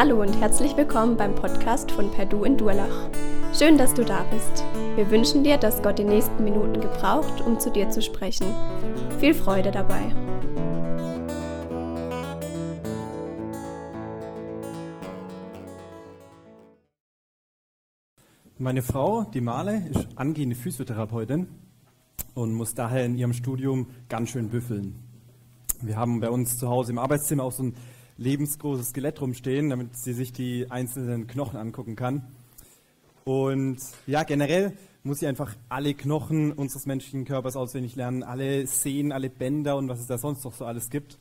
Hallo und herzlich willkommen beim Podcast von Perdu in Durlach. Schön, dass du da bist. Wir wünschen dir, dass Gott die nächsten Minuten gebraucht, um zu dir zu sprechen. Viel Freude dabei. Meine Frau, die Male, ist angehende Physiotherapeutin und muss daher in ihrem Studium ganz schön büffeln. Wir haben bei uns zu Hause im Arbeitszimmer auch so ein lebensgroßes Skelett rumstehen, damit sie sich die einzelnen Knochen angucken kann. Und ja, generell muss sie einfach alle Knochen unseres menschlichen Körpers auswendig lernen, alle Sehnen, alle Bänder und was es da sonst noch so alles gibt.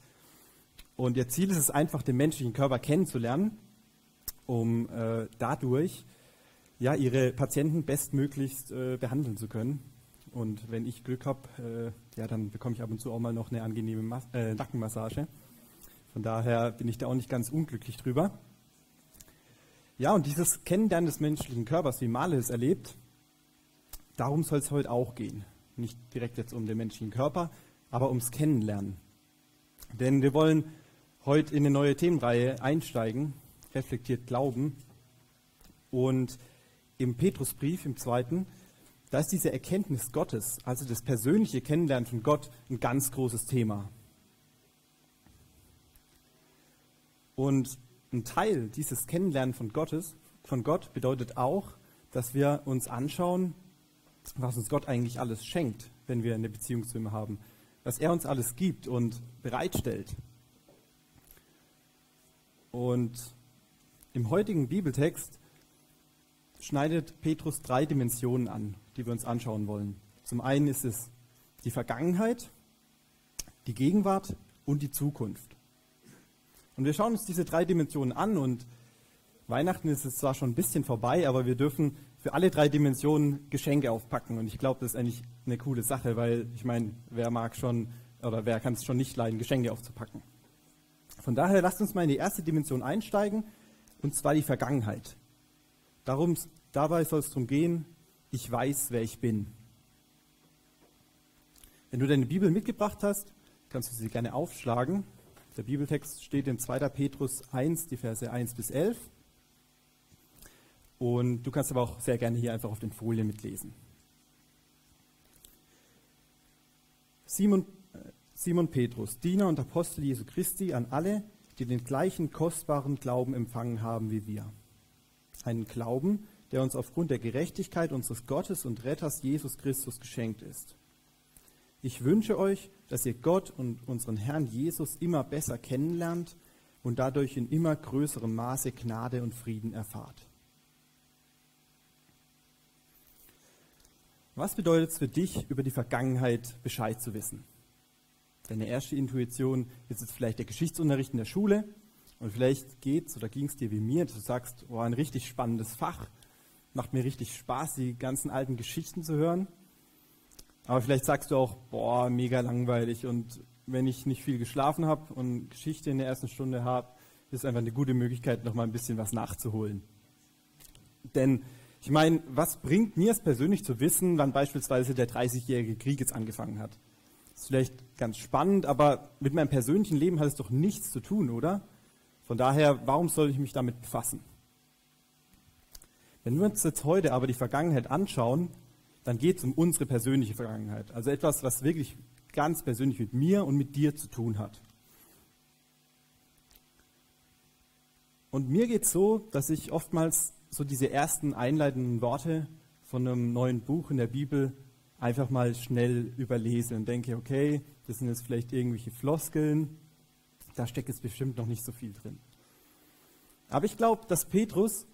Und ihr Ziel ist es einfach, den menschlichen Körper kennenzulernen, um äh, dadurch ja, ihre Patienten bestmöglichst äh, behandeln zu können. Und wenn ich Glück habe, äh, ja, dann bekomme ich ab und zu auch mal noch eine angenehme Mas äh, Nackenmassage. Von daher bin ich da auch nicht ganz unglücklich drüber. Ja, und dieses Kennenlernen des menschlichen Körpers, wie Male es erlebt, darum soll es heute auch gehen. Nicht direkt jetzt um den menschlichen Körper, aber ums Kennenlernen. Denn wir wollen heute in eine neue Themenreihe einsteigen, reflektiert Glauben. Und im Petrusbrief, im zweiten, da ist diese Erkenntnis Gottes, also das persönliche Kennenlernen von Gott, ein ganz großes Thema. Und ein Teil dieses Kennenlernen von Gottes, von Gott bedeutet auch, dass wir uns anschauen, was uns Gott eigentlich alles schenkt, wenn wir eine Beziehung zu ihm haben. Was er uns alles gibt und bereitstellt. Und im heutigen Bibeltext schneidet Petrus drei Dimensionen an, die wir uns anschauen wollen. Zum einen ist es die Vergangenheit, die Gegenwart und die Zukunft. Und wir schauen uns diese drei Dimensionen an und Weihnachten ist es zwar schon ein bisschen vorbei, aber wir dürfen für alle drei Dimensionen Geschenke aufpacken. Und ich glaube, das ist eigentlich eine coole Sache, weil ich meine, wer mag schon oder wer kann es schon nicht leiden, Geschenke aufzupacken. Von daher lasst uns mal in die erste Dimension einsteigen, und zwar die Vergangenheit. Darum, dabei soll es darum gehen, ich weiß, wer ich bin. Wenn du deine Bibel mitgebracht hast, kannst du sie gerne aufschlagen der Bibeltext steht in 2. Petrus 1, die Verse 1 bis 11. Und du kannst aber auch sehr gerne hier einfach auf den Folien mitlesen. Simon, äh, Simon Petrus, Diener und Apostel Jesu Christi, an alle, die den gleichen kostbaren Glauben empfangen haben wie wir. Einen Glauben, der uns aufgrund der Gerechtigkeit unseres Gottes und Retters Jesus Christus geschenkt ist. Ich wünsche euch, dass ihr Gott und unseren Herrn Jesus immer besser kennenlernt und dadurch in immer größerem Maße Gnade und Frieden erfahrt. Was bedeutet es für dich, über die Vergangenheit Bescheid zu wissen? Deine erste Intuition ist jetzt vielleicht der Geschichtsunterricht in der Schule und vielleicht geht es oder ging es dir wie mir, dass du sagst, oh, ein richtig spannendes Fach, macht mir richtig Spaß, die ganzen alten Geschichten zu hören. Aber vielleicht sagst du auch, boah, mega langweilig und wenn ich nicht viel geschlafen habe und Geschichte in der ersten Stunde habe, ist einfach eine gute Möglichkeit, noch mal ein bisschen was nachzuholen. Denn ich meine, was bringt mir es persönlich zu wissen, wann beispielsweise der 30-jährige Krieg jetzt angefangen hat? Ist vielleicht ganz spannend, aber mit meinem persönlichen Leben hat es doch nichts zu tun, oder? Von daher, warum soll ich mich damit befassen? Wenn wir uns jetzt heute aber die Vergangenheit anschauen, dann geht es um unsere persönliche Vergangenheit. Also etwas, was wirklich ganz persönlich mit mir und mit dir zu tun hat. Und mir geht es so, dass ich oftmals so diese ersten einleitenden Worte von einem neuen Buch in der Bibel einfach mal schnell überlese und denke, okay, das sind jetzt vielleicht irgendwelche Floskeln, da steckt jetzt bestimmt noch nicht so viel drin. Aber ich glaube, dass Petrus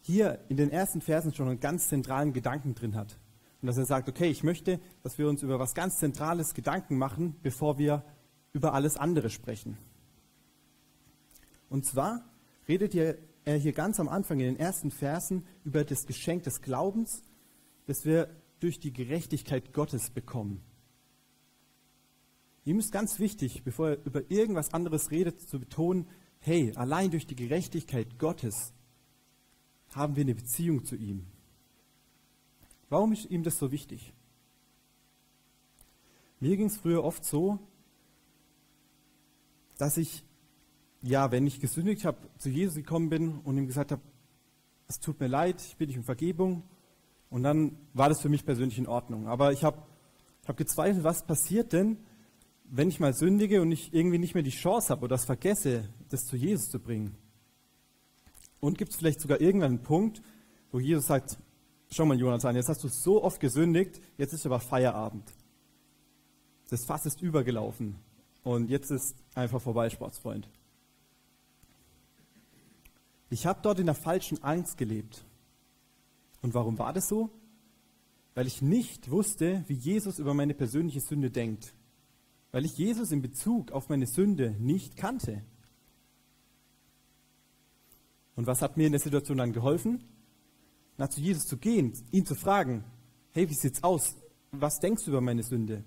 hier in den ersten Versen schon einen ganz zentralen Gedanken drin hat. Und dass er sagt, okay, ich möchte, dass wir uns über was ganz Zentrales Gedanken machen, bevor wir über alles andere sprechen. Und zwar redet er hier ganz am Anfang in den ersten Versen über das Geschenk des Glaubens, das wir durch die Gerechtigkeit Gottes bekommen. Ihm ist ganz wichtig, bevor er über irgendwas anderes redet, zu betonen, hey, allein durch die Gerechtigkeit Gottes haben wir eine Beziehung zu ihm. Warum ist ihm das so wichtig? Mir ging es früher oft so, dass ich ja, wenn ich gesündigt habe, zu Jesus gekommen bin und ihm gesagt habe, es tut mir leid, ich bitte dich um Vergebung. Und dann war das für mich persönlich in Ordnung. Aber ich habe hab gezweifelt, was passiert denn, wenn ich mal sündige und ich irgendwie nicht mehr die Chance habe oder das vergesse, das zu Jesus zu bringen. Und gibt es vielleicht sogar irgendwann einen Punkt, wo Jesus sagt, schau mal Jonathan, jetzt hast du so oft gesündigt, jetzt ist aber Feierabend. Das Fass ist übergelaufen und jetzt ist einfach vorbei, Sportsfreund. Ich habe dort in der falschen Angst gelebt. Und warum war das so? Weil ich nicht wusste, wie Jesus über meine persönliche Sünde denkt. Weil ich Jesus in Bezug auf meine Sünde nicht kannte. Und was hat mir in der Situation dann geholfen? Na, zu Jesus zu gehen, ihn zu fragen, hey, wie sieht's aus? Was denkst du über meine Sünde?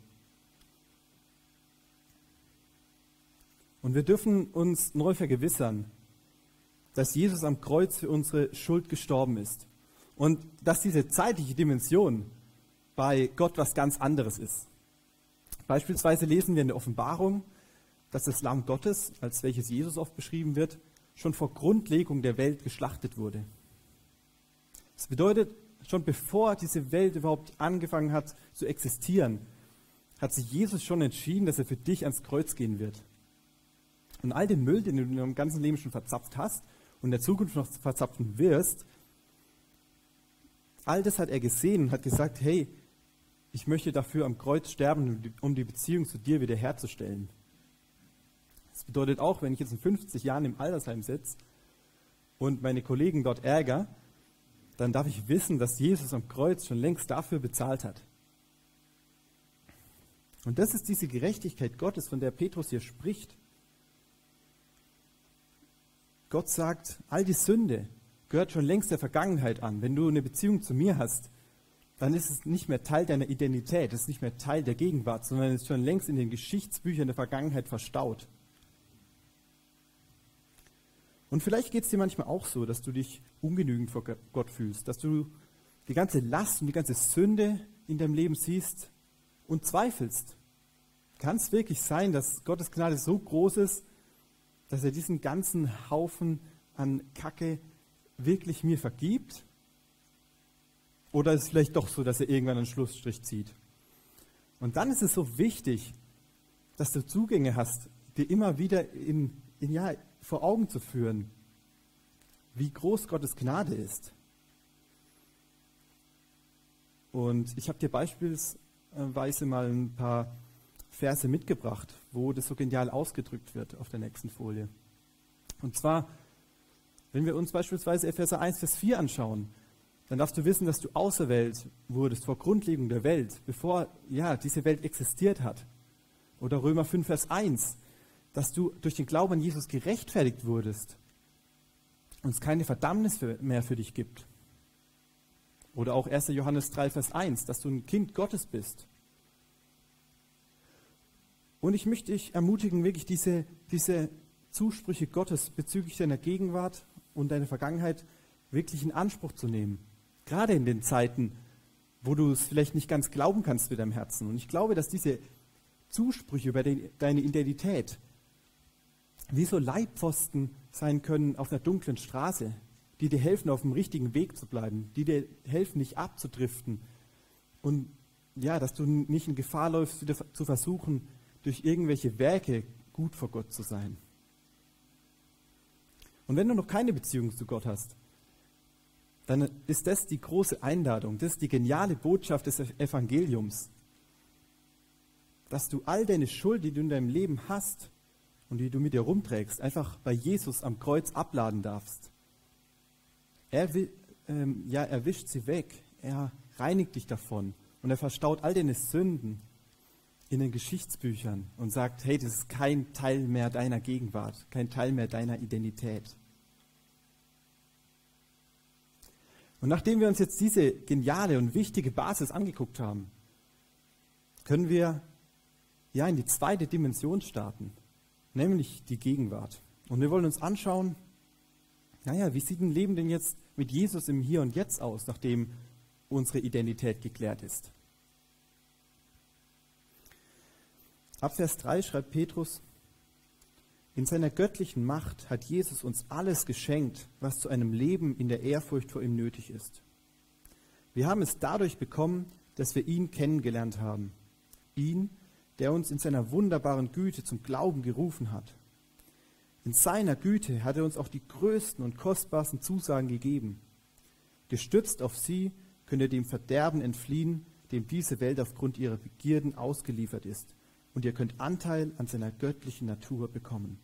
Und wir dürfen uns neu vergewissern, dass Jesus am Kreuz für unsere Schuld gestorben ist. Und dass diese zeitliche Dimension bei Gott was ganz anderes ist. Beispielsweise lesen wir in der Offenbarung, dass das Lamm Gottes, als welches Jesus oft beschrieben wird, schon vor Grundlegung der Welt geschlachtet wurde. Das bedeutet, schon bevor diese Welt überhaupt angefangen hat zu existieren, hat sich Jesus schon entschieden, dass er für dich ans Kreuz gehen wird. Und all den Müll, den du in deinem ganzen Leben schon verzapft hast, und in der Zukunft noch verzapfen wirst, all das hat er gesehen und hat gesagt, hey, ich möchte dafür am Kreuz sterben, um die Beziehung zu dir wiederherzustellen. Das bedeutet auch, wenn ich jetzt in 50 Jahren im Altersheim sitze und meine Kollegen dort ärgere, dann darf ich wissen, dass Jesus am Kreuz schon längst dafür bezahlt hat. Und das ist diese Gerechtigkeit Gottes, von der Petrus hier spricht. Gott sagt, all die Sünde gehört schon längst der Vergangenheit an. Wenn du eine Beziehung zu mir hast, dann ist es nicht mehr Teil deiner Identität, es ist nicht mehr Teil der Gegenwart, sondern es ist schon längst in den Geschichtsbüchern der Vergangenheit verstaut. Und vielleicht geht es dir manchmal auch so, dass du dich ungenügend vor Gott fühlst, dass du die ganze Last und die ganze Sünde in deinem Leben siehst und zweifelst. Kann es wirklich sein, dass Gottes Gnade so groß ist, dass er diesen ganzen Haufen an Kacke wirklich mir vergibt? Oder ist es vielleicht doch so, dass er irgendwann einen Schlussstrich zieht? Und dann ist es so wichtig, dass du Zugänge hast, dir immer wieder in, in, ja, vor Augen zu führen, wie groß Gottes Gnade ist. Und ich habe dir beispielsweise mal ein paar Verse mitgebracht, wo das so genial ausgedrückt wird auf der nächsten Folie. Und zwar, wenn wir uns beispielsweise Epheser 1, Vers 4 anschauen, dann darfst du wissen, dass du auserwählt wurdest vor Grundlegung der Welt, bevor ja, diese Welt existiert hat. Oder Römer 5, Vers 1, dass du durch den Glauben an Jesus gerechtfertigt wurdest und es keine Verdammnis mehr für dich gibt. Oder auch 1. Johannes 3, Vers 1, dass du ein Kind Gottes bist. Und ich möchte dich ermutigen, wirklich diese, diese Zusprüche Gottes bezüglich deiner Gegenwart und deiner Vergangenheit wirklich in Anspruch zu nehmen. Gerade in den Zeiten, wo du es vielleicht nicht ganz glauben kannst mit deinem Herzen. Und ich glaube, dass diese Zusprüche über deine Identität wie so Leitpfosten sein können auf einer dunklen Straße, die dir helfen, auf dem richtigen Weg zu bleiben, die dir helfen, nicht abzudriften. Und ja, dass du nicht in Gefahr läufst, wieder zu versuchen, durch irgendwelche Werke gut vor Gott zu sein. Und wenn du noch keine Beziehung zu Gott hast, dann ist das die große Einladung, das ist die geniale Botschaft des Evangeliums, dass du all deine Schuld, die du in deinem Leben hast und die du mit dir rumträgst, einfach bei Jesus am Kreuz abladen darfst. Er, will, ähm, ja, er wischt sie weg, er reinigt dich davon und er verstaut all deine Sünden in den Geschichtsbüchern und sagt, hey, das ist kein Teil mehr deiner Gegenwart, kein Teil mehr deiner Identität. Und nachdem wir uns jetzt diese geniale und wichtige Basis angeguckt haben, können wir ja in die zweite Dimension starten, nämlich die Gegenwart. Und wir wollen uns anschauen, naja, wie sieht ein Leben denn jetzt mit Jesus im Hier und Jetzt aus, nachdem unsere Identität geklärt ist? Ab Vers 3 schreibt Petrus, In seiner göttlichen Macht hat Jesus uns alles geschenkt, was zu einem Leben in der Ehrfurcht vor ihm nötig ist. Wir haben es dadurch bekommen, dass wir ihn kennengelernt haben. Ihn, der uns in seiner wunderbaren Güte zum Glauben gerufen hat. In seiner Güte hat er uns auch die größten und kostbarsten Zusagen gegeben. Gestützt auf sie könnt ihr dem Verderben entfliehen, dem diese Welt aufgrund ihrer Begierden ausgeliefert ist und ihr könnt Anteil an seiner göttlichen Natur bekommen.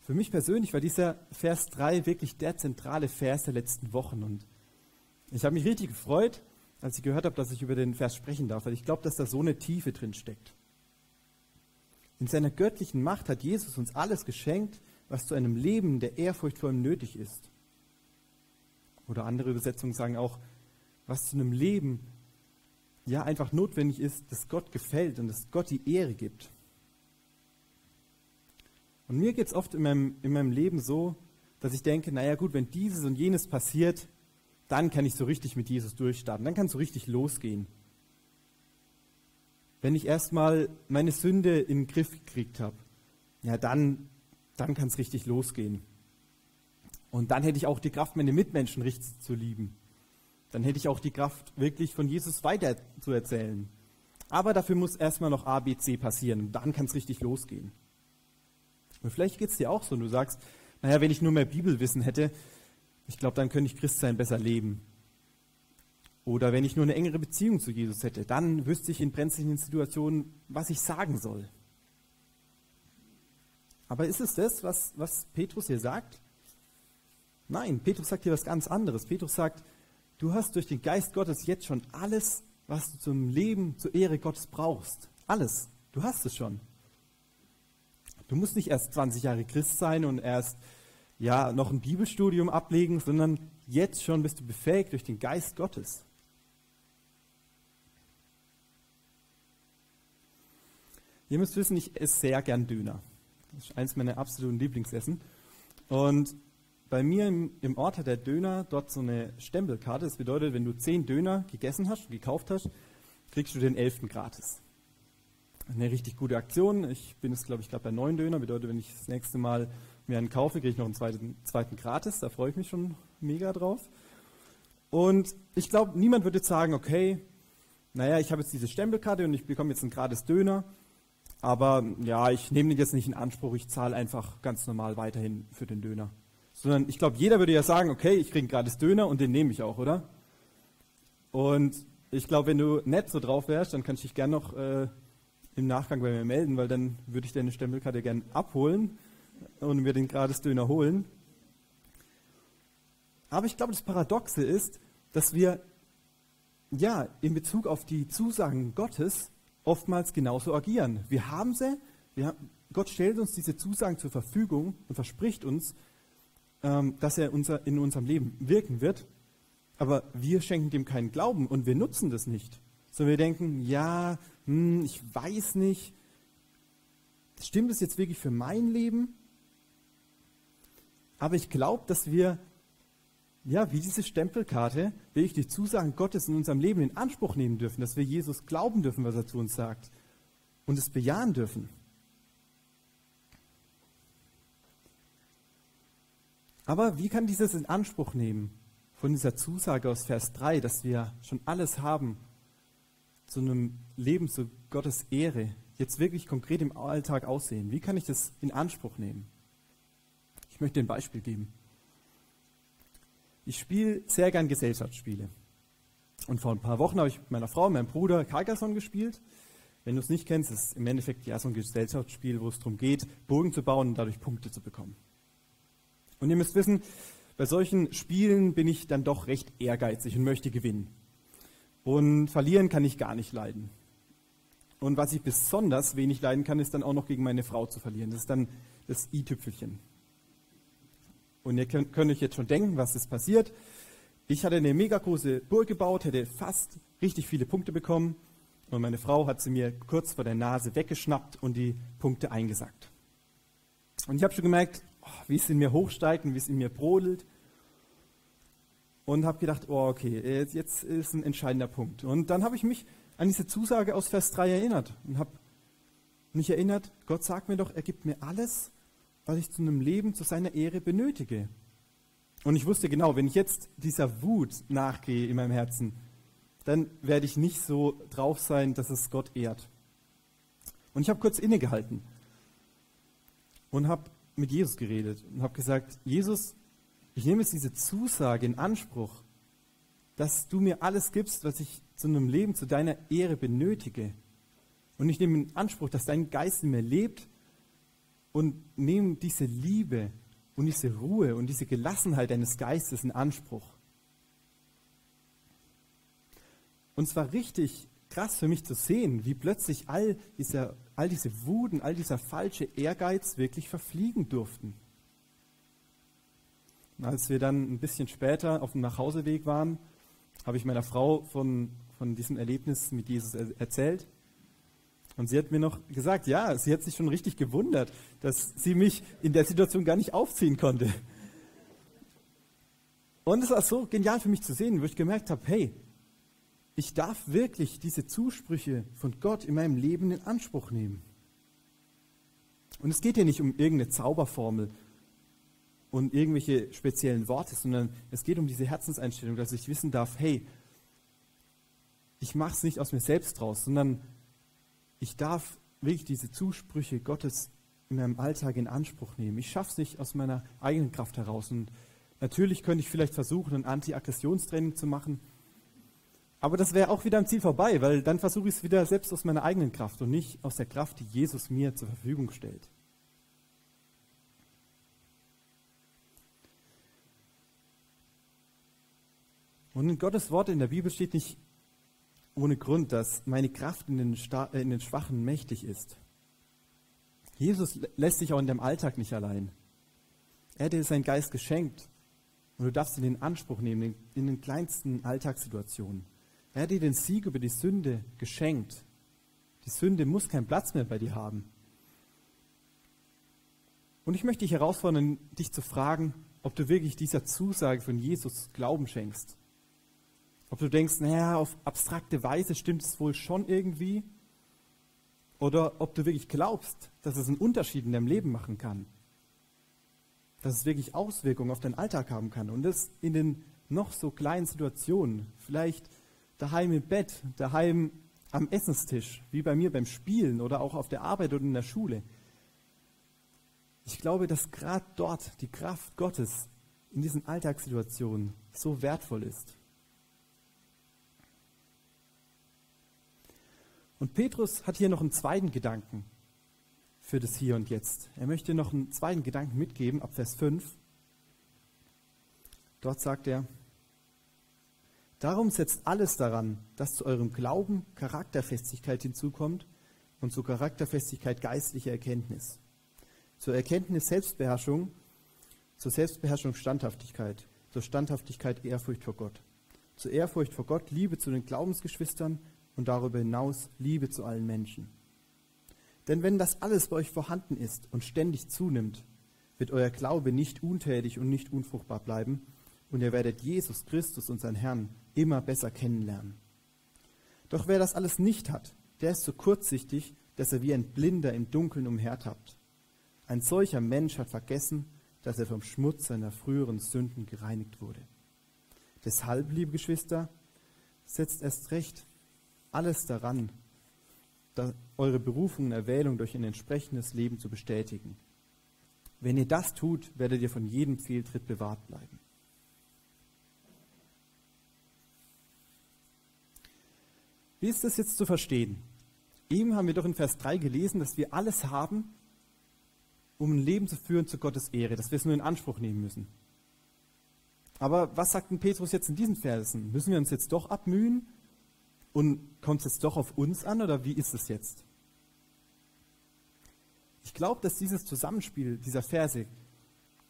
Für mich persönlich war dieser Vers 3 wirklich der zentrale Vers der letzten Wochen und ich habe mich richtig gefreut, als ich gehört habe, dass ich über den Vers sprechen darf, weil ich glaube, dass da so eine Tiefe drin steckt. In seiner göttlichen Macht hat Jesus uns alles geschenkt, was zu einem Leben der Ehrfurcht vor ihm nötig ist. Oder andere Übersetzungen sagen auch, was zu einem Leben ja einfach notwendig ist, dass Gott gefällt und dass Gott die Ehre gibt. Und mir geht es oft in meinem, in meinem Leben so, dass ich denke, naja gut, wenn dieses und jenes passiert, dann kann ich so richtig mit Jesus durchstarten, dann kann es so richtig losgehen. Wenn ich erstmal meine Sünde in den Griff gekriegt habe, ja dann, dann kann es richtig losgehen. Und dann hätte ich auch die Kraft, meine Mitmenschen richtig zu lieben dann hätte ich auch die Kraft, wirklich von Jesus weiter zu erzählen. Aber dafür muss erstmal noch A, B, C passieren. Dann kann es richtig losgehen. Und vielleicht geht es dir auch so, und du sagst, naja, wenn ich nur mehr Bibelwissen hätte, ich glaube, dann könnte ich Christsein besser leben. Oder wenn ich nur eine engere Beziehung zu Jesus hätte, dann wüsste ich in brenzlichen Situationen, was ich sagen soll. Aber ist es das, was, was Petrus hier sagt? Nein, Petrus sagt hier was ganz anderes. Petrus sagt, Du hast durch den Geist Gottes jetzt schon alles, was du zum Leben, zur Ehre Gottes brauchst. Alles. Du hast es schon. Du musst nicht erst 20 Jahre Christ sein und erst ja, noch ein Bibelstudium ablegen, sondern jetzt schon bist du befähigt durch den Geist Gottes. Ihr müsst wissen, ich esse sehr gern Döner. Das ist eines meiner absoluten Lieblingsessen. Und bei mir im, im, Ort hat der Döner dort so eine Stempelkarte. Das bedeutet, wenn du zehn Döner gegessen hast, gekauft hast, kriegst du den elften gratis. Eine richtig gute Aktion. Ich bin jetzt, glaube ich, gerade bei neun Döner. Bedeutet, wenn ich das nächste Mal mir einen kaufe, kriege ich noch einen zweiten, zweiten gratis. Da freue ich mich schon mega drauf. Und ich glaube, niemand würde jetzt sagen, okay, naja, ich habe jetzt diese Stempelkarte und ich bekomme jetzt einen gratis Döner. Aber ja, ich nehme den jetzt nicht in Anspruch. Ich zahle einfach ganz normal weiterhin für den Döner. Sondern ich glaube, jeder würde ja sagen, okay, ich kriege gratis Döner und den nehme ich auch, oder? Und ich glaube, wenn du nett so drauf wärst, dann kannst du dich gerne noch äh, im Nachgang bei mir melden, weil dann würde ich deine Stempelkarte gerne abholen und mir den gratis Döner holen. Aber ich glaube, das Paradoxe ist, dass wir ja in Bezug auf die Zusagen Gottes oftmals genauso agieren. Wir haben sie, wir haben, Gott stellt uns diese Zusagen zur Verfügung und verspricht uns, ähm, dass er unser, in unserem Leben wirken wird, aber wir schenken dem keinen Glauben und wir nutzen das nicht. Sondern wir denken, ja, hm, ich weiß nicht, stimmt es jetzt wirklich für mein Leben? Aber ich glaube, dass wir, ja, wie diese Stempelkarte, wirklich die Zusagen Gottes in unserem Leben in Anspruch nehmen dürfen, dass wir Jesus glauben dürfen, was er zu uns sagt und es bejahen dürfen. Aber wie kann dieses in Anspruch nehmen von dieser Zusage aus Vers 3, dass wir schon alles haben zu einem Leben zu Gottes Ehre, jetzt wirklich konkret im Alltag aussehen? Wie kann ich das in Anspruch nehmen? Ich möchte ein Beispiel geben. Ich spiele sehr gern Gesellschaftsspiele. Und vor ein paar Wochen habe ich mit meiner Frau und meinem Bruder Carcassonne gespielt. Wenn du es nicht kennst, ist es im Endeffekt ja so ein Gesellschaftsspiel, wo es darum geht, Burgen zu bauen und dadurch Punkte zu bekommen. Und ihr müsst wissen, bei solchen Spielen bin ich dann doch recht ehrgeizig und möchte gewinnen. Und verlieren kann ich gar nicht leiden. Und was ich besonders wenig leiden kann, ist dann auch noch gegen meine Frau zu verlieren. Das ist dann das i-Tüpfelchen. Und ihr könnt, könnt euch jetzt schon denken, was ist passiert. Ich hatte eine mega große Burg gebaut, hätte fast richtig viele Punkte bekommen. Und meine Frau hat sie mir kurz vor der Nase weggeschnappt und die Punkte eingesackt. Und ich habe schon gemerkt, wie es in mir hochsteigt und wie es in mir brodelt. Und habe gedacht, oh, okay, jetzt ist ein entscheidender Punkt. Und dann habe ich mich an diese Zusage aus Vers 3 erinnert und habe mich erinnert, Gott sagt mir doch, er gibt mir alles, was ich zu einem Leben zu seiner Ehre benötige. Und ich wusste genau, wenn ich jetzt dieser Wut nachgehe in meinem Herzen, dann werde ich nicht so drauf sein, dass es Gott ehrt. Und ich habe kurz innegehalten und habe mit Jesus geredet und habe gesagt, Jesus, ich nehme jetzt diese Zusage in Anspruch, dass du mir alles gibst, was ich zu einem Leben zu deiner Ehre benötige. Und ich nehme in Anspruch, dass dein Geist in mir lebt und nehme diese Liebe und diese Ruhe und diese Gelassenheit deines Geistes in Anspruch. Und es war richtig krass für mich zu sehen, wie plötzlich all, dieser, all diese Wuden, all dieser falsche Ehrgeiz wirklich verfliegen durften. Und als wir dann ein bisschen später auf dem Nachhauseweg waren, habe ich meiner Frau von, von diesem Erlebnis mit Jesus erzählt. Und sie hat mir noch gesagt, ja, sie hat sich schon richtig gewundert, dass sie mich in der Situation gar nicht aufziehen konnte. Und es war so genial für mich zu sehen, wo ich gemerkt habe, hey, ich darf wirklich diese Zusprüche von Gott in meinem Leben in Anspruch nehmen. Und es geht hier nicht um irgendeine Zauberformel und irgendwelche speziellen Worte, sondern es geht um diese Herzenseinstellung, dass ich wissen darf, hey, ich mache es nicht aus mir selbst raus, sondern ich darf wirklich diese Zusprüche Gottes in meinem Alltag in Anspruch nehmen. Ich schaffe es nicht aus meiner eigenen Kraft heraus. Und natürlich könnte ich vielleicht versuchen, ein Anti-Aggressionstraining zu machen. Aber das wäre auch wieder am Ziel vorbei, weil dann versuche ich es wieder selbst aus meiner eigenen Kraft und nicht aus der Kraft, die Jesus mir zur Verfügung stellt. Und in Gottes Wort in der Bibel steht nicht ohne Grund, dass meine Kraft in den, äh, in den Schwachen mächtig ist. Jesus lässt sich auch in deinem Alltag nicht allein. Er hat dir seinen Geist geschenkt und du darfst ihn in Anspruch nehmen in den kleinsten Alltagssituationen. Er hat dir den Sieg über die Sünde geschenkt. Die Sünde muss keinen Platz mehr bei dir haben. Und ich möchte dich herausfordern, dich zu fragen, ob du wirklich dieser Zusage von Jesus Glauben schenkst. Ob du denkst, naja, auf abstrakte Weise stimmt es wohl schon irgendwie. Oder ob du wirklich glaubst, dass es einen Unterschied in deinem Leben machen kann. Dass es wirklich Auswirkungen auf deinen Alltag haben kann. Und das in den noch so kleinen Situationen. Vielleicht daheim im Bett, daheim am Essenstisch, wie bei mir beim Spielen oder auch auf der Arbeit oder in der Schule. Ich glaube, dass gerade dort die Kraft Gottes in diesen Alltagssituationen so wertvoll ist. Und Petrus hat hier noch einen zweiten Gedanken für das Hier und Jetzt. Er möchte noch einen zweiten Gedanken mitgeben, ab Vers 5. Dort sagt er, Darum setzt alles daran, dass zu eurem Glauben Charakterfestigkeit hinzukommt und zur Charakterfestigkeit geistliche Erkenntnis. Zur Erkenntnis Selbstbeherrschung, zur Selbstbeherrschung Standhaftigkeit, zur Standhaftigkeit Ehrfurcht vor Gott. Zur Ehrfurcht vor Gott Liebe zu den Glaubensgeschwistern und darüber hinaus Liebe zu allen Menschen. Denn wenn das alles bei euch vorhanden ist und ständig zunimmt, wird euer Glaube nicht untätig und nicht unfruchtbar bleiben und ihr werdet Jesus Christus, unseren Herrn, immer besser kennenlernen. Doch wer das alles nicht hat, der ist so kurzsichtig, dass er wie ein Blinder im Dunkeln umhertappt. Ein solcher Mensch hat vergessen, dass er vom Schmutz seiner früheren Sünden gereinigt wurde. Deshalb, liebe Geschwister, setzt erst recht alles daran, eure Berufung und Erwählung durch ein entsprechendes Leben zu bestätigen. Wenn ihr das tut, werdet ihr von jedem Fehltritt bewahrt bleiben. Wie ist das jetzt zu verstehen? Eben haben wir doch in Vers 3 gelesen, dass wir alles haben, um ein Leben zu führen zu Gottes Ehre, dass wir es nur in Anspruch nehmen müssen. Aber was sagt denn Petrus jetzt in diesen Versen? Müssen wir uns jetzt doch abmühen und kommt es jetzt doch auf uns an oder wie ist es jetzt? Ich glaube, dass dieses Zusammenspiel dieser Verse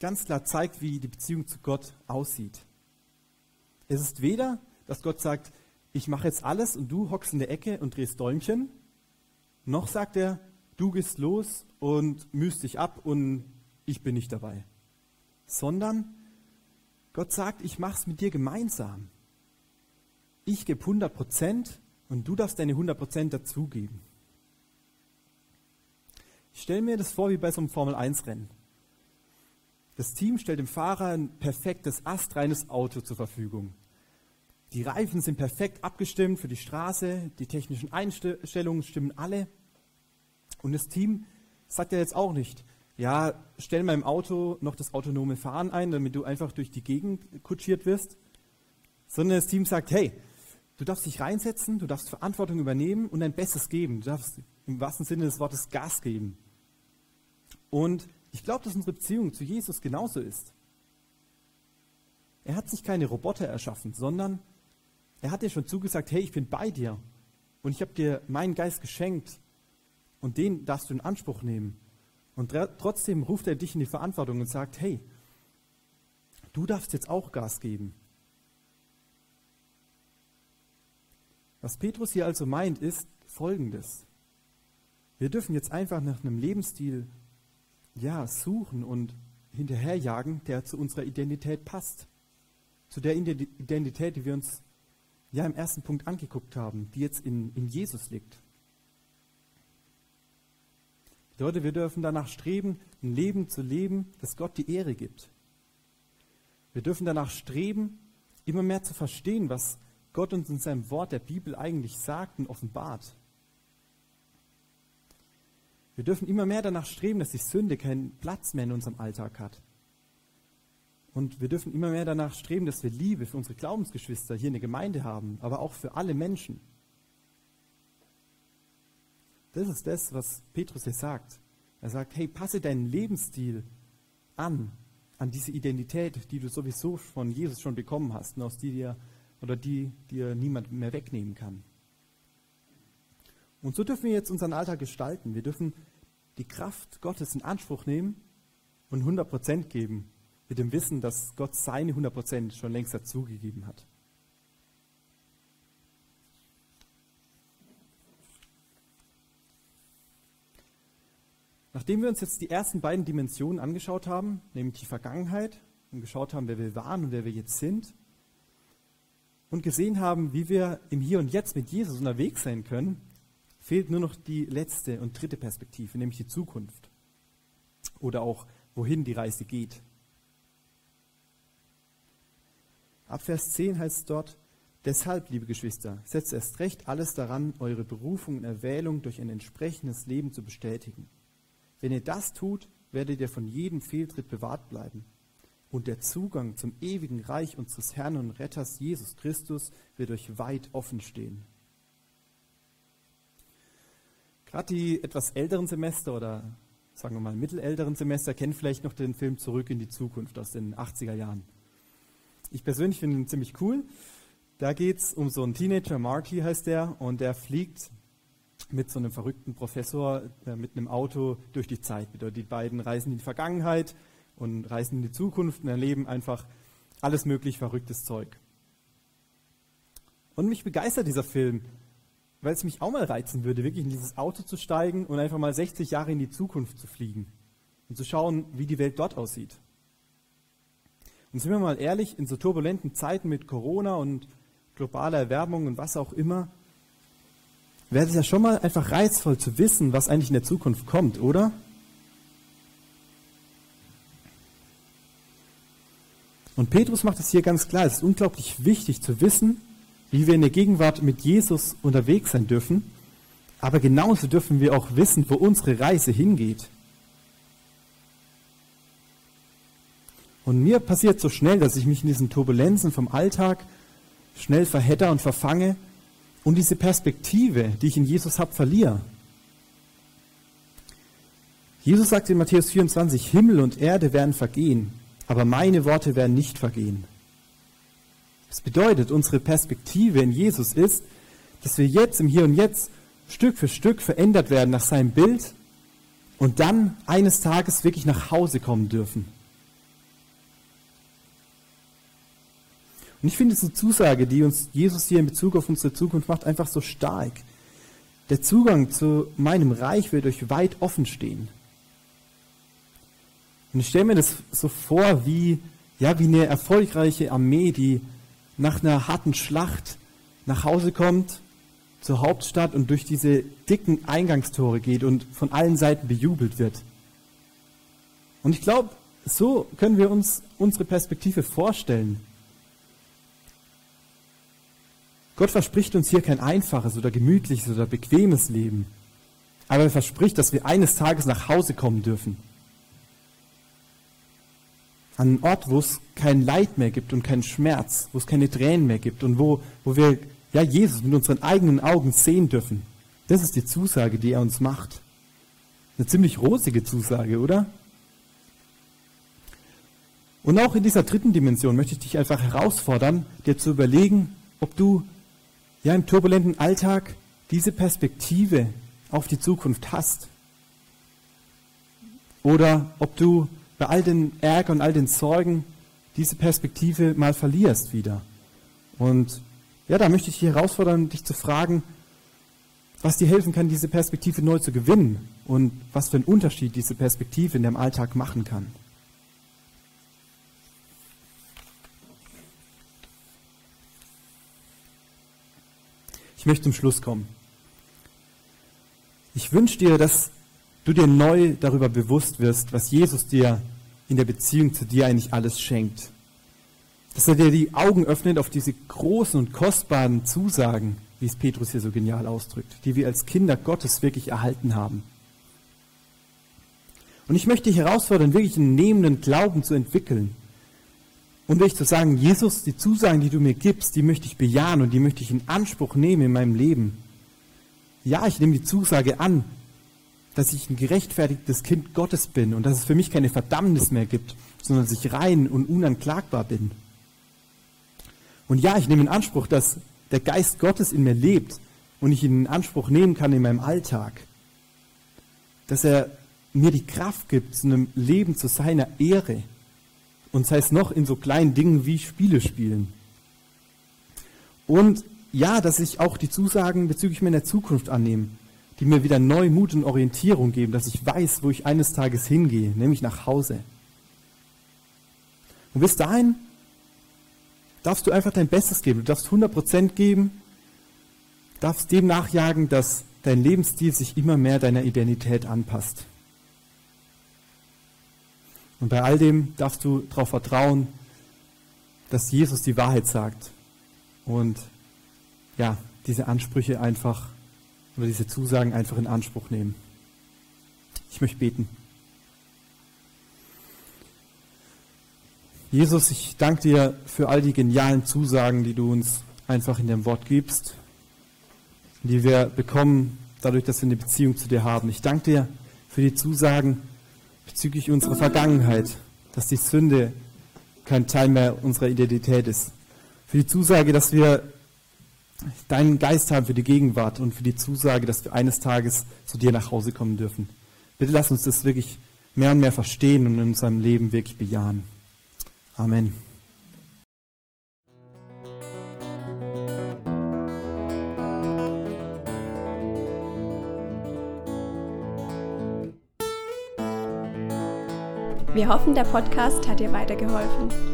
ganz klar zeigt, wie die Beziehung zu Gott aussieht. Es ist weder, dass Gott sagt, ich mache jetzt alles und du hockst in der Ecke und drehst Däumchen, noch sagt er, du gehst los und mühst dich ab und ich bin nicht dabei. Sondern Gott sagt, ich mache es mit dir gemeinsam ich gebe 100 Prozent und du darfst deine 100 Prozent dazugeben. Ich stelle mir das vor wie bei so einem Formel-1-Rennen. Das Team stellt dem Fahrer ein perfektes, astreines Auto zur Verfügung. Die Reifen sind perfekt abgestimmt für die Straße, die technischen Einstellungen stimmen alle. Und das Team sagt ja jetzt auch nicht, ja, stell mal im Auto noch das autonome Fahren ein, damit du einfach durch die Gegend kutschiert wirst, sondern das Team sagt, hey, du darfst dich reinsetzen, du darfst Verantwortung übernehmen und dein Bestes geben. Du darfst im wahrsten Sinne des Wortes Gas geben. Und ich glaube, dass unsere Beziehung zu Jesus genauso ist. Er hat sich keine Roboter erschaffen, sondern er hat dir schon zugesagt, hey, ich bin bei dir und ich habe dir meinen Geist geschenkt und den darfst du in Anspruch nehmen. Und trotzdem ruft er dich in die Verantwortung und sagt, hey, du darfst jetzt auch Gas geben. Was Petrus hier also meint, ist folgendes. Wir dürfen jetzt einfach nach einem Lebensstil ja, suchen und hinterherjagen, der zu unserer Identität passt. Zu der Identität, die wir uns ja im ersten Punkt angeguckt haben, die jetzt in, in Jesus liegt. Leute, wir dürfen danach streben, ein Leben zu leben, das Gott die Ehre gibt. Wir dürfen danach streben, immer mehr zu verstehen, was Gott uns in seinem Wort der Bibel eigentlich sagt und offenbart. Wir dürfen immer mehr danach streben, dass die Sünde keinen Platz mehr in unserem Alltag hat. Und wir dürfen immer mehr danach streben, dass wir Liebe für unsere Glaubensgeschwister hier in der Gemeinde haben, aber auch für alle Menschen. Das ist das, was Petrus hier sagt. Er sagt, hey, passe deinen Lebensstil an, an diese Identität, die du sowieso von Jesus schon bekommen hast und aus die dir, oder die dir niemand mehr wegnehmen kann. Und so dürfen wir jetzt unseren Alltag gestalten. Wir dürfen die Kraft Gottes in Anspruch nehmen und 100% geben, mit dem Wissen, dass Gott seine 100% schon längst dazugegeben hat. Nachdem wir uns jetzt die ersten beiden Dimensionen angeschaut haben, nämlich die Vergangenheit und geschaut haben, wer wir waren und wer wir jetzt sind, und gesehen haben, wie wir im Hier und Jetzt mit Jesus unterwegs sein können, fehlt nur noch die letzte und dritte Perspektive, nämlich die Zukunft. Oder auch, wohin die Reise geht. Ab Vers 10 heißt es dort, Deshalb, liebe Geschwister, setzt erst recht alles daran, eure Berufung und Erwählung durch ein entsprechendes Leben zu bestätigen. Wenn ihr das tut, werdet ihr von jedem Fehltritt bewahrt bleiben. Und der Zugang zum ewigen Reich unseres Herrn und Retters Jesus Christus wird euch weit offen stehen. Gerade die etwas älteren Semester oder sagen wir mal mittelälteren Semester kennen vielleicht noch den Film Zurück in die Zukunft aus den 80er Jahren. Ich persönlich finde ihn ziemlich cool. Da geht es um so einen Teenager, Marty heißt der, und der fliegt mit so einem verrückten Professor äh, mit einem Auto durch die Zeit. Die beiden reisen in die Vergangenheit und reisen in die Zukunft und erleben einfach alles möglich verrücktes Zeug. Und mich begeistert dieser Film, weil es mich auch mal reizen würde, wirklich in dieses Auto zu steigen und einfach mal 60 Jahre in die Zukunft zu fliegen und zu schauen, wie die Welt dort aussieht. Und sind wir mal ehrlich, in so turbulenten Zeiten mit Corona und globaler Erwärmung und was auch immer, wäre es ja schon mal einfach reizvoll zu wissen, was eigentlich in der Zukunft kommt, oder? Und Petrus macht es hier ganz klar, es ist unglaublich wichtig zu wissen, wie wir in der Gegenwart mit Jesus unterwegs sein dürfen, aber genauso dürfen wir auch wissen, wo unsere Reise hingeht. Und mir passiert so schnell, dass ich mich in diesen Turbulenzen vom Alltag schnell verhedder und verfange und diese Perspektive, die ich in Jesus habe, verliere. Jesus sagt in Matthäus 24, Himmel und Erde werden vergehen, aber meine Worte werden nicht vergehen. Das bedeutet, unsere Perspektive in Jesus ist, dass wir jetzt im Hier und Jetzt Stück für Stück verändert werden nach seinem Bild und dann eines Tages wirklich nach Hause kommen dürfen. Und ich finde diese Zusage, die uns Jesus hier in Bezug auf unsere Zukunft macht, einfach so stark. Der Zugang zu meinem Reich wird euch weit offen stehen. Und ich stelle mir das so vor wie, ja, wie eine erfolgreiche Armee, die nach einer harten Schlacht nach Hause kommt, zur Hauptstadt und durch diese dicken Eingangstore geht und von allen Seiten bejubelt wird. Und ich glaube, so können wir uns unsere Perspektive vorstellen. Gott verspricht uns hier kein einfaches oder gemütliches oder bequemes Leben, aber er verspricht, dass wir eines Tages nach Hause kommen dürfen. An einen Ort, wo es kein Leid mehr gibt und keinen Schmerz, wo es keine Tränen mehr gibt und wo, wo wir ja, Jesus mit unseren eigenen Augen sehen dürfen. Das ist die Zusage, die er uns macht. Eine ziemlich rosige Zusage, oder? Und auch in dieser dritten Dimension möchte ich dich einfach herausfordern, dir zu überlegen, ob du ja im turbulenten Alltag diese Perspektive auf die Zukunft hast. Oder ob du bei all den Ärger und all den Sorgen diese Perspektive mal verlierst wieder. Und ja, da möchte ich dich herausfordern, dich zu fragen, was dir helfen kann, diese Perspektive neu zu gewinnen und was für einen Unterschied diese Perspektive in deinem Alltag machen kann. Ich möchte zum Schluss kommen. Ich wünsche dir, dass du dir neu darüber bewusst wirst, was Jesus dir in der Beziehung zu dir eigentlich alles schenkt dass er dir die Augen öffnet auf diese großen und kostbaren Zusagen, wie es Petrus hier so genial ausdrückt, die wir als Kinder Gottes wirklich erhalten haben. Und ich möchte dich herausfordern, wirklich einen nehmenden Glauben zu entwickeln. Und wirklich zu sagen, Jesus, die Zusagen, die du mir gibst, die möchte ich bejahen und die möchte ich in Anspruch nehmen in meinem Leben. Ja, ich nehme die Zusage an, dass ich ein gerechtfertigtes Kind Gottes bin und dass es für mich keine Verdammnis mehr gibt, sondern dass ich rein und unanklagbar bin. Und ja, ich nehme in Anspruch, dass der Geist Gottes in mir lebt und ich ihn in Anspruch nehmen kann in meinem Alltag. Dass er mir die Kraft gibt, zu einem Leben zu seiner Ehre. Und sei es noch in so kleinen Dingen wie Spiele spielen. Und ja, dass ich auch die Zusagen bezüglich meiner Zukunft annehme, die mir wieder neu Mut und Orientierung geben, dass ich weiß, wo ich eines Tages hingehe, nämlich nach Hause. Und bis dahin darfst du einfach dein Bestes geben. Du darfst 100% geben, darfst dem nachjagen, dass dein Lebensstil sich immer mehr deiner Identität anpasst. Und bei all dem darfst du darauf vertrauen, dass Jesus die Wahrheit sagt und ja, diese Ansprüche einfach oder diese Zusagen einfach in Anspruch nehmen. Ich möchte beten. Jesus, ich danke dir für all die genialen Zusagen, die du uns einfach in dem Wort gibst, die wir bekommen dadurch, dass wir eine Beziehung zu dir haben. Ich danke dir für die Zusagen bezüglich unserer Vergangenheit, dass die Sünde kein Teil mehr unserer Identität ist. Für die Zusage, dass wir deinen Geist haben für die Gegenwart und für die Zusage, dass wir eines Tages zu dir nach Hause kommen dürfen. Bitte lass uns das wirklich mehr und mehr verstehen und in unserem Leben wirklich bejahen. Amen. Wir hoffen, der Podcast hat dir weitergeholfen.